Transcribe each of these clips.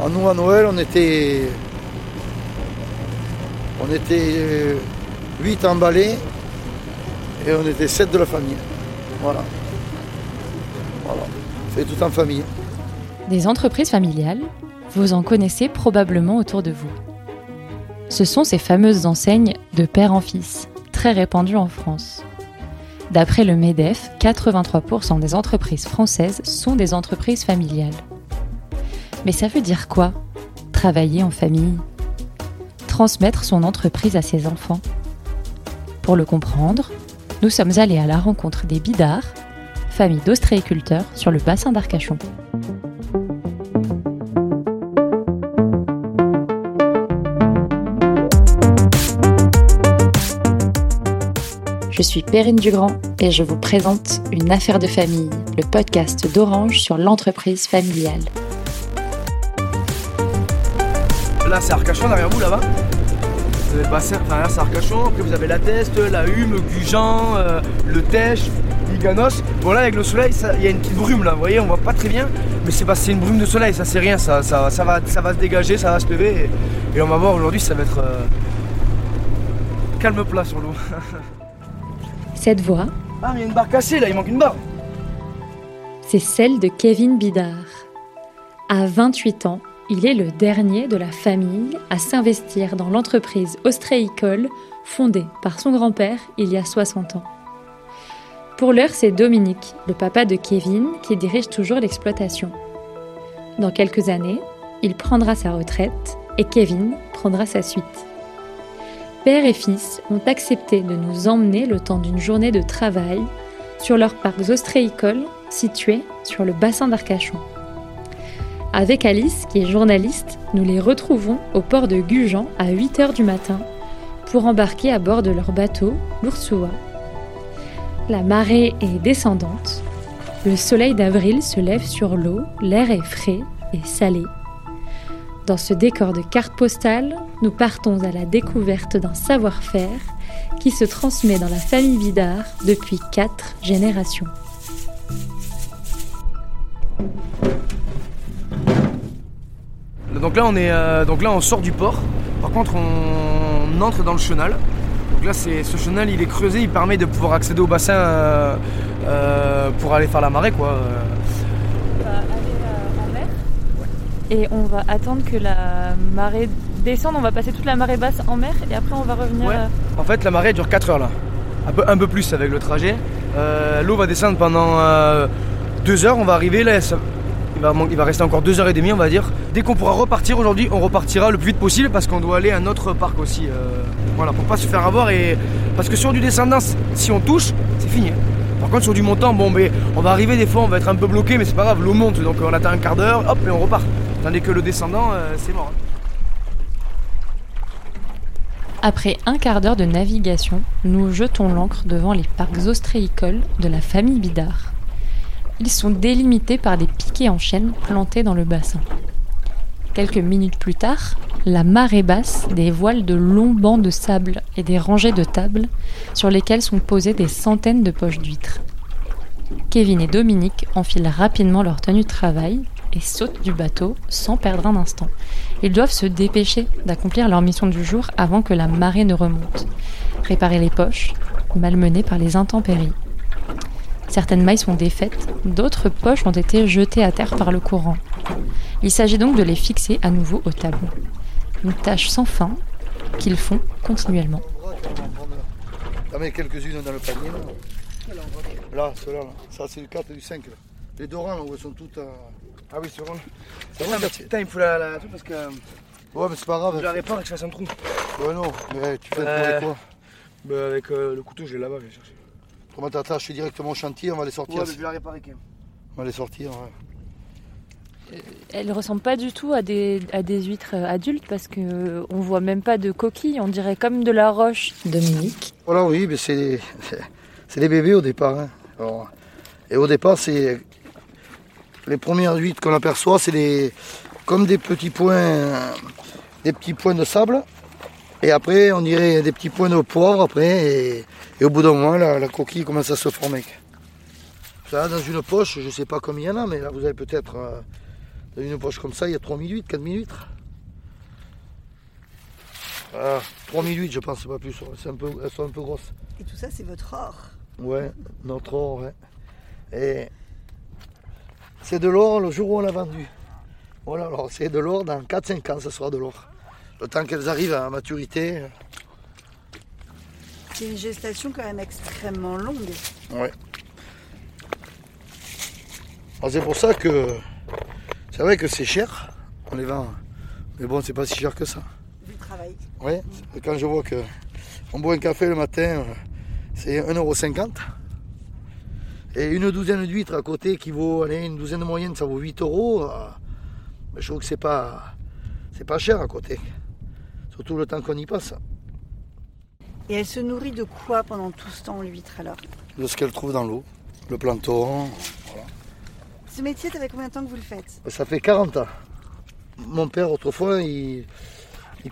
En nous, à Noël, on était. On était 8 emballés et on était 7 de la famille. Voilà. Voilà. C'est tout en famille. Des entreprises familiales, vous en connaissez probablement autour de vous. Ce sont ces fameuses enseignes de père en fils, très répandues en France. D'après le MEDEF, 83% des entreprises françaises sont des entreprises familiales. Mais ça veut dire quoi Travailler en famille? Transmettre son entreprise à ses enfants? Pour le comprendre, nous sommes allés à la rencontre des Bidards, famille d'ostréiculteurs sur le bassin d'Arcachon. Je suis Perrine Dugrand et je vous présente Une affaire de famille, le podcast d'Orange sur l'entreprise familiale. Là, c'est Arcachon derrière vous, là-bas. Vous avez le bassin, enfin là, c'est Arcachon. Après, vous avez la Teste, la Hume, Gujan, euh, le Tèche, l'Iganos. Bon, là, avec le soleil, il y a une petite brume, là. Vous voyez, on voit pas très bien. Mais c'est pas, c'est une brume de soleil, ça, c'est rien. Ça, ça, ça va, ça va se dégager, ça va se lever. Et, et on va voir aujourd'hui, ça va être euh, calme plat sur l'eau. Cette voix, Ah, mais il y a une barre cassée, là. Il manque une barre. c'est celle de Kevin Bidard. À 28 ans, il est le dernier de la famille à s'investir dans l'entreprise ostréicole fondée par son grand-père il y a 60 ans. Pour l'heure, c'est Dominique, le papa de Kevin, qui dirige toujours l'exploitation. Dans quelques années, il prendra sa retraite et Kevin prendra sa suite. Père et fils ont accepté de nous emmener le temps d'une journée de travail sur leurs parcs ostréicoles situés sur le bassin d'Arcachon. Avec Alice, qui est journaliste, nous les retrouvons au port de Gujan à 8h du matin pour embarquer à bord de leur bateau, l'Ursua. La marée est descendante. Le soleil d'avril se lève sur l'eau, l'air est frais et salé. Dans ce décor de carte postale, nous partons à la découverte d'un savoir-faire qui se transmet dans la famille Vidard depuis quatre générations. Donc là, on est, euh, donc là, on sort du port. Par contre, on entre dans le chenal. Donc là, c'est ce chenal, il est creusé, il permet de pouvoir accéder au bassin euh, euh, pour aller faire la marée, quoi. On va aller en mer et on va attendre que la marée descende. On va passer toute la marée basse en mer et après on va revenir. Ouais. En fait, la marée dure 4 heures là. Un peu, un peu plus avec le trajet. L'eau va descendre pendant 2 heures. On va arriver là. ça- il, va, rester encore 2 heures et demie, on va dire. Dès qu'on pourra repartir aujourd'hui, on repartira le plus vite possible parce qu'on doit aller à un autre parc aussi. euh, voilà, pour pas se faire avoir. Et... Parce que sur du descendant, si on touche, c'est fini. Par contre, sur du montant, bon, on va arriver des fois, on va être un peu bloqué, mais c'est pas grave, l'eau monte, donc on attend un quart d'heure, hop, et on repart. Tandis que le descendant, euh, c'est mort. Après un quart d'heure de navigation, nous jetons l'ancre devant les parcs ostréicoles de la famille Bidard. Ils sont délimités par des piquets en chêne plantés dans le bassin. Quelques minutes plus tard, la marée basse dévoile de longs bancs de sable et des rangées de tables sur lesquelles sont posées des centaines de poches d'huîtres. Kevin et Dominique enfilent rapidement leur tenue de travail et sautent du bateau sans perdre un instant. Ils doivent se dépêcher d'accomplir leur mission du jour avant que la marée ne remonte. Réparer les poches, malmenées par les intempéries. Certaines mailles sont défaites, d'autres poches ont été jetées à terre par le courant. Il s'agit donc de les fixer à nouveau au tableau. Une tâche sans fin qu'ils font continuellement. T'en mets quelques-unes dans le panier. Là, là ceux-là. Là. Ça, c'est le 4 et du 5. Là. Les Dorans, là, où elles sont toutes. euh, Ah oui, c'est bon. C'est vrai, Putain, il me faut la, la truc parce que euh, Ouais, mais c'est pas grave. je la répare et que je fasse un trou. Ouais, non, mais tu fais Euh, pour quoi Bah, avec euh, le couteau, je l'ai là-bas, je vais chercher. Comment t'attaches directement au chantier On va les sortir. Ouais, je vais la réparer quand même. On va les sortir. ouais. Elles ressemblent pas du tout à des, à des huîtres euh, adultes parce que euh, on voit même pas de coquilles. On dirait comme de la roche. Dominique, Voilà, oui, mais c'est c'est des bébés au départ. hein. Alors, et au départ, c'est les premières huîtres qu'on aperçoit, c'est des comme des petits points, euh, des petits points de sable. Et après, on dirait des petits points de poivre après. Et, et au bout d'un moment, la, la coquille commence à se former. Ça, dans une poche, je ne sais pas combien il y en a, mais là, vous avez peut-être euh, Dans une poche comme ça, il y a 3000 huîtres, 4000 huîtres. Ah, 3008 je pense, pas plus. C'est un peu, elles sont un peu grosses. Et tout ça, c'est votre or Ouais, notre or, ouais. Et c'est de l'or le jour où on l'a vendu. Voilà, alors c'est de l'or dans 4-5 ans, ce sera de l'or. Le temps qu'elles arrivent à maturité. C'est une gestation quand même extrêmement longue. Ouais. C'est pour ça que c'est vrai que c'est cher, on les vend. Mais bon, c'est pas si cher que ça. Du travail. Oui, quand je vois que on boit un café le matin, c'est 1,50€. Et une douzaine d'huîtres à côté qui vaut, allez, une douzaine de moyenne, ça vaut 8 euros. Euh, je trouve que c'est pas, c'est pas cher à côté. Surtout le temps qu'on y passe. Et elle se nourrit de quoi pendant tout ce temps, l'huître alors? De ce qu'elle trouve dans l'eau. Le plancton. Ce métier, ça fait combien de temps que vous le faites? Ça fait 40 ans. Mon père, autrefois, il,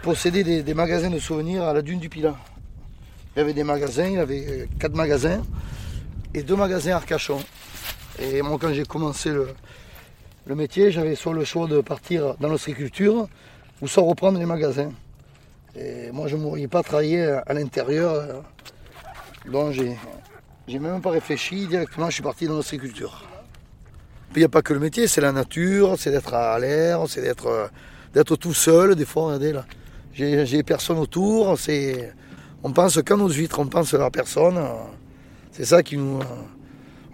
possédait des, magasins de souvenirs à la dune du Pilat. Il avait des magasins, il avait euh, quatre magasins et deux magasins à Arcachon. Et moi, quand j'ai commencé le, le métier, j'avais soit le choix de partir dans l'ostriculture ou soit reprendre les magasins. Moi, je ne pas travailler à l'intérieur. Euh, donc, j'ai, j'ai même pas réfléchi. Directement, je suis parti dans l'ostriculture. Il n'y a pas que le métier, c'est la nature, c'est d'être à l'air, c'est d'être, euh, d'être tout seul. Des fois, regardez là, j'ai, personne autour. C'est, on pense qu'à nos huîtres, on pense à la personne. C'est ça qui nous.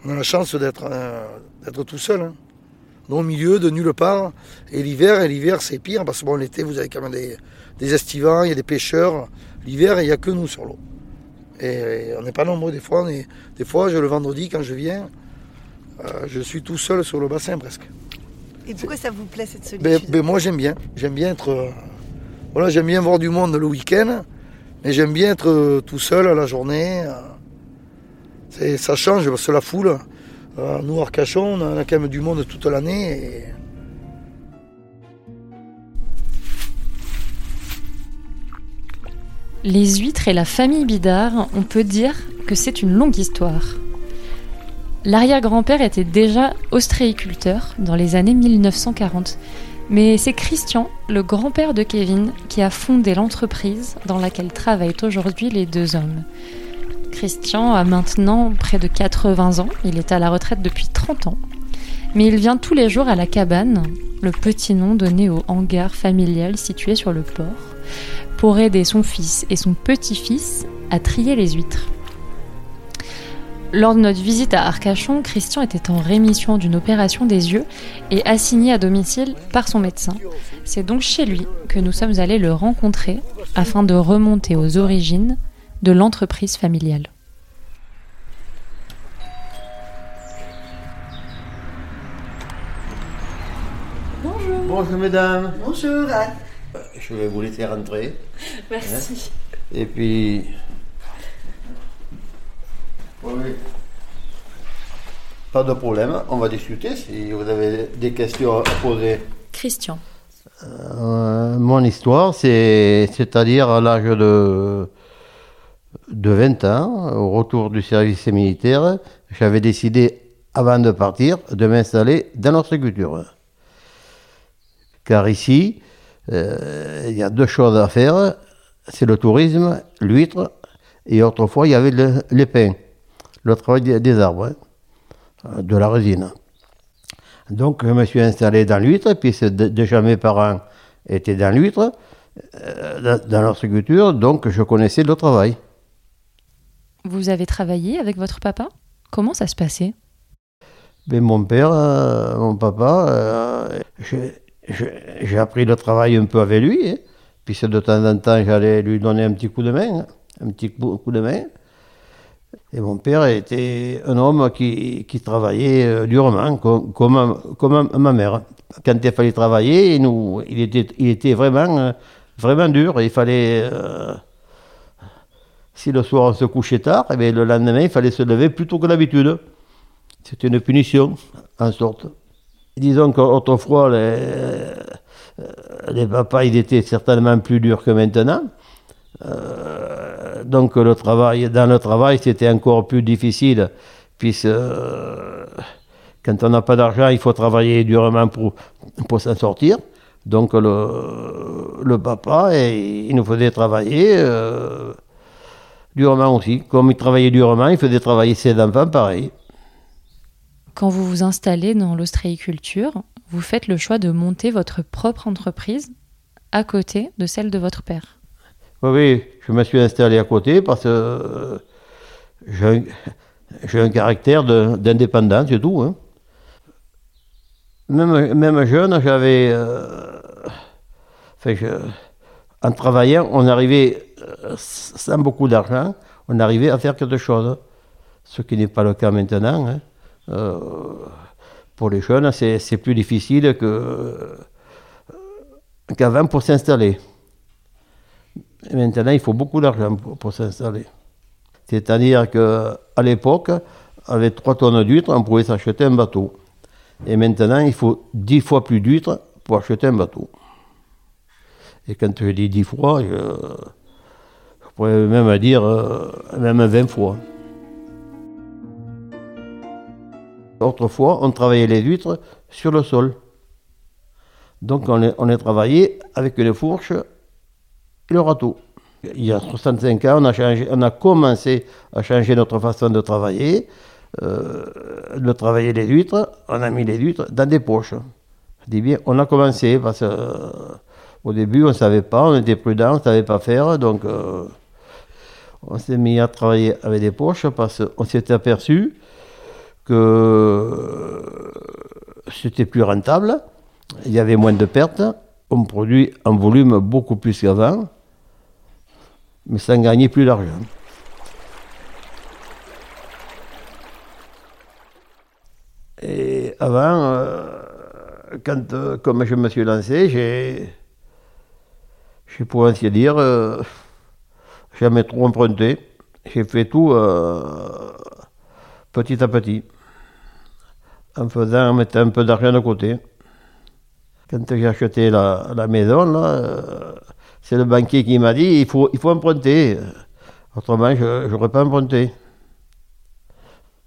On a la chance d'être, euh, d'être tout seul. Hein. Au milieu de nulle part. Et l'hiver, et l'hiver c'est pire parce que bon, l'été, vous avez quand même des, des estivants, il y a des pêcheurs. L'hiver, il n'y a que nous sur l'eau. Et, on n'est pas nombreux des fois. des fois, je, le vendredi, quand je viens, euh, je suis tout seul sur le bassin presque. Et pourquoi ça vous plaît cette solitude? ben, ben, Moi j'aime bien. J'aime bien être. Euh, voilà, j'aime bien voir du monde le week-end, mais j'aime bien être euh, tout seul à la journée. ça change parce que la foule, nous Arcachon, on a quand même du monde toute l'année. Les huîtres et la famille Bidard, on peut dire que c'est une longue histoire. L'arrière-grand-père était déjà ostréiculteur dans les années 1940. Mais c'est Christian, le grand-père de Kevin, qui a fondé l'entreprise dans laquelle travaillent aujourd'hui les deux hommes. Christian a maintenant près de 80 ans, il est à la retraite depuis 30 ans. Mais il vient tous les jours à la cabane, le petit nom donné au hangar familial situé sur le port, pour aider son fils et son petit-fils à trier les huîtres. Lors de notre visite à Arcachon, Christian était en rémission d'une opération des yeux et assigné à domicile par son médecin. C'est donc chez lui que nous sommes allés le rencontrer afin de remonter aux origines de l'entreprise familiale. Bonjour. Bonjour mesdames. Bonjour. Je vais vous laisser rentrer. Merci. Hein. Et puis oui. Pas de problème, on va discuter si vous avez des questions à poser. Christian. Euh, mon histoire, c'est, c'est-à-dire à, l'âge de, de 20 ans, au retour du service militaire, j'avais décidé, avant de partir, de m'installer dans notre culture. Car ici, euh, il y a deux choses à faire, c'est le tourisme, l'huître, et autrefois il y avait le, les pains le travail des arbres, hein, de la résine. Donc je me suis installé dans l'huître, puis déjà mes parents étaient dans l'huître, euh, dans l'horticulture, donc je connaissais le travail. Vous avez travaillé avec votre papa? Comment ça se passait? Ben, Mon père, euh, mon papa, euh, j'ai appris le travail un peu avec lui, hein. puis de temps en temps j'allais lui donner un petit coup de main, un petit coup de main. Et mon père était un homme qui, travaillait euh, durement, comme, ma mère. Quand il fallait travailler, il, était, vraiment, vraiment dur. Il fallait, si le soir on se couchait tard, eh le lendemain il fallait se lever plus tôt que d'habitude. C'était une punition, en sorte. Disons qu'autrefois, les, les papas, ils étaient certainement plus durs que maintenant. Euh, donc le travail, dans le travail, c'était encore plus difficile, puisque euh, Quand on n'a pas d'argent, il faut travailler durement pour, pour s'en sortir. Donc le, le papa, et, il nous faisait travailler euh, durement aussi. Comme il travaillait durement, il faisait travailler ses enfants pareil. Quand vous vous installez dans l'ostréiculture, vous faites le choix de monter votre propre entreprise à côté de celle de votre père. Oui, oui, je me suis installé à côté parce que euh, j'ai un, caractère d'indépendance, c'est tout. hein. Même, même jeune, j'avais. euh, enfin, je- en travaillant, on arrivait, sans beaucoup d'argent, on arrivait à faire quelque chose. Ce qui n'est pas le cas maintenant. hein. Euh, pour les jeunes, c'est plus difficile qu'avant pour s'installer. Maintenant, il faut beaucoup d'argent pour, pour s'installer. C'est-à-dire qu'à l'époque, avec 3 tonnes d'huîtres, on pouvait s'acheter un bateau. Et maintenant, il faut 10 fois plus d'huîtres pour acheter un bateau. Et quand je dis 10 fois, je, je pourrais même dire euh, même 20 fois. Autrefois, on travaillait les huîtres sur le sol. Donc on les, on les travaillait avec les fourches et le râteau. Il y a 65 ans, on a, changé, on a commencé à changer notre façon de travailler, euh, de travailler les huîtres. On a mis les huîtres dans des poches. Je dis bien, on a commencé parce que euh, début, on ne savait pas, on était prudent, on ne savait pas faire. Donc, on s'est mis à travailler avec des poches parce qu'on s'est aperçu que c'était plus rentable, il y avait moins de pertes, on produit en volume beaucoup plus qu'avant, mais sans gagner plus d'argent. Et avant, euh, quand, euh, comme je me suis lancé, j'ai, pour ainsi dire, euh, jamais trop emprunté. J'ai fait tout euh, petit à petit, en faisant, en mettant un peu d'argent de côté. Quand j'ai acheté la, maison, euh, c'est le banquier qui m'a dit il faut, il faut emprunter. Autrement, je n'aurais pas emprunté.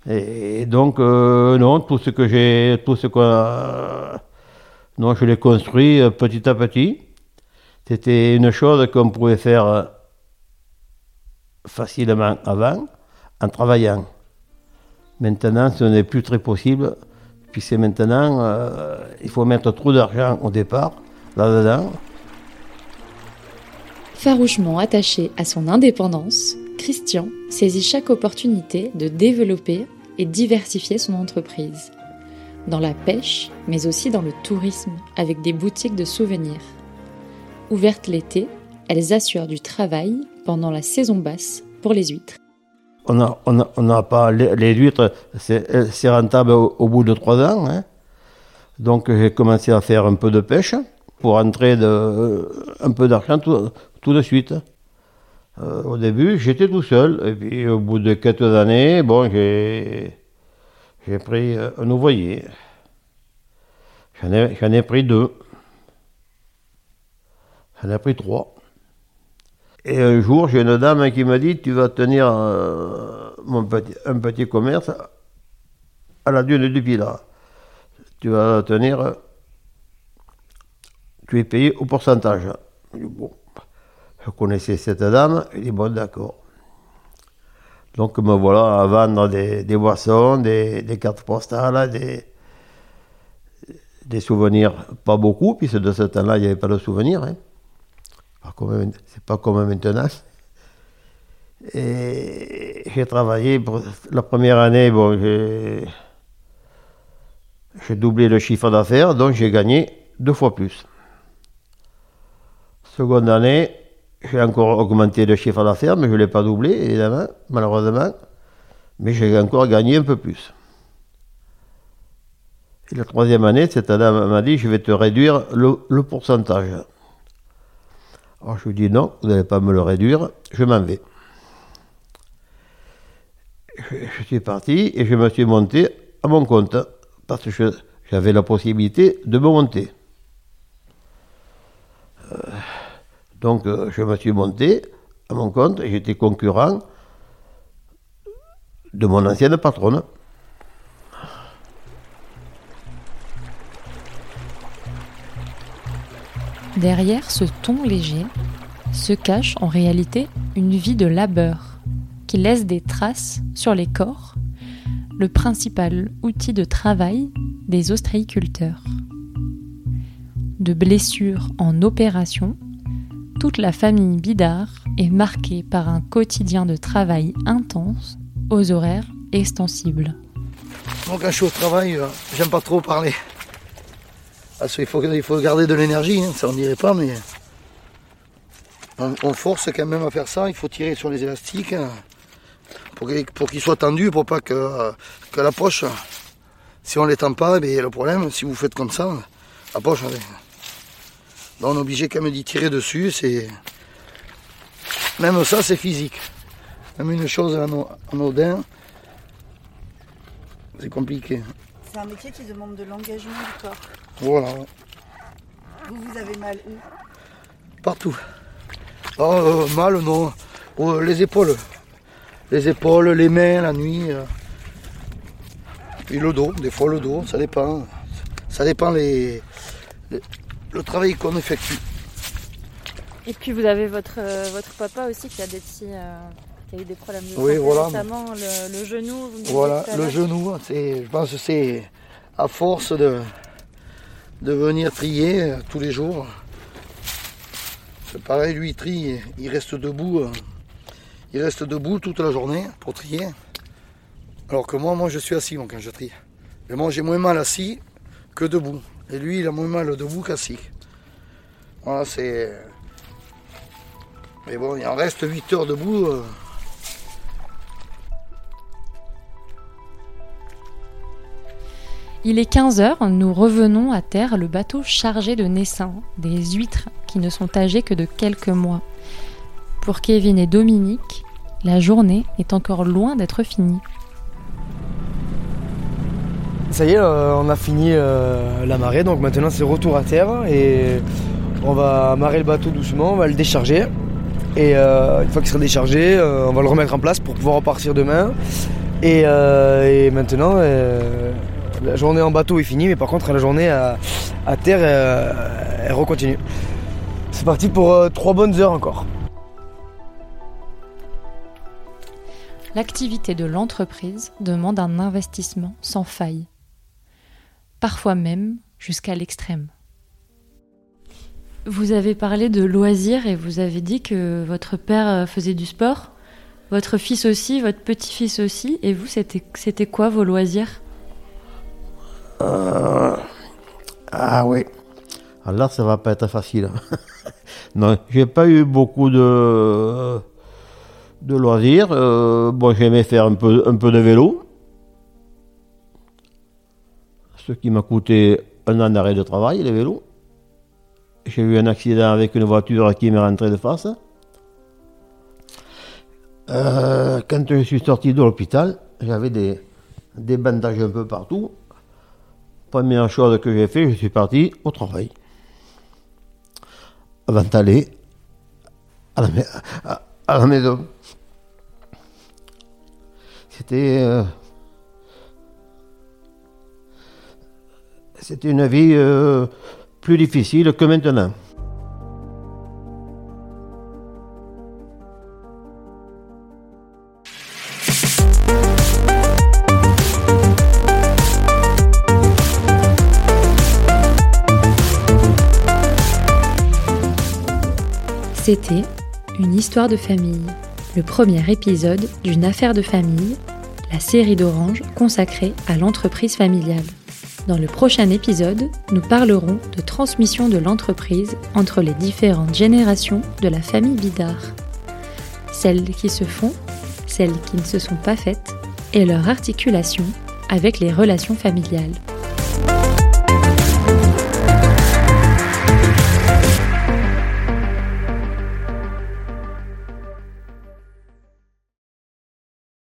Et donc, euh, non, tout ce que j'ai, tout ce qu'on a- non, je l'ai construit petit à petit. C'était une chose qu'on pouvait faire facilement avant, en travaillant. Maintenant, ce n'est plus très possible, puisque maintenant, euh, il faut mettre trop d'argent au départ, là-dedans. Farouchement attaché à son indépendance, Christian saisit chaque opportunité de développer et diversifier son entreprise. Dans la pêche, mais aussi dans le tourisme, avec des boutiques de souvenirs. Ouvertes l'été, elles assurent du travail pendant la saison basse pour les huîtres. On n'a pas les, huîtres, c'est rentable au, bout de trois ans. hein. Donc j'ai commencé à faire un peu de pêche pour entrer euh, un peu d'argent tout, de suite. Euh, au début, j'étais tout seul. Et puis au bout de quelques années, bon, j'ai pris euh, un ouvrier. J'en ai pris deux. J'en ai pris trois. Et un jour, j'ai une dame qui m'a dit Tu vas tenir euh, mon petit, un petit commerce à la dune du Pilat. Tu vas tenir. Tu es payé au pourcentage. Dit, Bon, je connaissais cette dame. Elle dit Bon, d'accord. Donc me voilà à vendre des, boissons, des, des cartes postales, des, des souvenirs, pas beaucoup, puisque de ce temps-là, il n'y avait pas de souvenirs. hein. C'est pas comme maintenant. Et j'ai travaillé pour la première année, bon, j'ai j'ai doublé le chiffre d'affaires, donc j'ai gagné deux fois plus. Seconde année, j'ai encore augmenté le chiffre d'affaires, mais je ne l'ai pas doublé, évidemment, malheureusement. Mais j'ai encore gagné un peu plus. Et la troisième année, cette dame m'a dit, je vais te réduire le, le pourcentage. Alors je lui dis non, vous n'allez pas me le réduire, je m'en vais. Je, suis parti et je me suis monté à mon compte parce que j'avais la possibilité de me monter. Euh, donc euh, je me suis monté à mon compte et j'étais concurrent de mon ancienne patronne. Derrière ce ton léger se cache en réalité une vie de labeur qui laisse des traces sur les corps, le principal outil de travail des ostréiculteurs. De blessures en opération, toute la famille Bidard est marquée par un quotidien de travail intense aux horaires extensibles. Quand je suis au travail, euh, j'aime pas trop parler. Faut, il faut garder de l'énergie, hein, ça on dirait pas, mais on, force quand même à faire ça. Il faut tirer sur les élastiques hein, pour qu'il pour qu'ils soient tendus, pour pas que, que la poche, si on les tend pas, ben, le problème, si vous faites comme ça, la poche, on est obligé quand même d'y tirer dessus. C'est même ça, c'est physique. Même une chose ano- anodin, c'est compliqué. C'est un métier qui demande de l'engagement du corps. Voilà, Vous, vous avez mal où? Partout. Oh, euh, mal, non. Oh, les épaules. Les épaules, les mains, la nuit. euh. Puis le dos, des fois le dos, ça dépend. Ça dépend les, les- le travail qu'on effectue. Et puis vous avez votre, euh, votre papa aussi qui a des petits. Euh, qui a eu des problèmes de Oui, santé voilà. récemment, le, le genou. Voilà, le genou, c'est, je pense que c'est à force de, de venir trier euh, tous les jours. C'est pareil, lui il trie, il reste debout, euh, il reste debout toute la journée pour trier. Alors que moi, moi je suis assis moi, quand je trie. Et moi j'ai moins mal assis que debout. Et lui il a moins mal debout qu'assis. Voilà, c'est. Mais bon, il en reste 8 heures debout. euh, Il est 15h, nous revenons à terre, le bateau chargé de naissins, des huîtres qui ne sont âgées que de quelques mois. Pour Kevin et Dominique, la journée est encore loin d'être finie. Ça y est, euh, on a fini euh, la marée, donc maintenant c'est retour à terre et on va amarrer le bateau doucement, on va le décharger. Et euh, une fois qu'il sera déchargé, on va le remettre en place pour pouvoir repartir demain. Et, maintenant, la journée en bateau est finie, mais par contre la journée à, à terre, euh, elle recontinue. C'est parti pour euh, trois bonnes heures encore. L'activité de l'entreprise demande un investissement sans faille, parfois même jusqu'à l'extrême. Vous avez parlé de loisirs et vous avez dit que votre père euh, faisait du sport, votre fils aussi, votre petit-fils aussi, et vous, c'était quoi vos loisirs? Euh, ah oui. Alors ça va pas être facile. non, j'ai pas eu beaucoup de, de loisirs. Euh, bon, j'aimais faire un peu, un peu de vélo. Ce qui m'a coûté un an d'arrêt de travail, les vélos. J'ai eu un accident avec une voiture qui m'est rentrée de face. Euh, quand je suis sorti de l'hôpital, j'avais des, des bandages un peu partout. Première chose que j'ai fait, je suis parti au travail. Avant d'aller à la, maison. C'était. euh, C'était une vie euh, plus difficile que maintenant. C'était Une histoire de famille, le premier épisode d'une affaire de famille, la série d'Orange consacrée à l'entreprise familiale. Dans le prochain épisode, nous parlerons de transmission de l'entreprise entre les différentes générations de la famille Bidard. Celles qui se font, celles qui ne se sont pas faites, et leur articulation avec les relations familiales.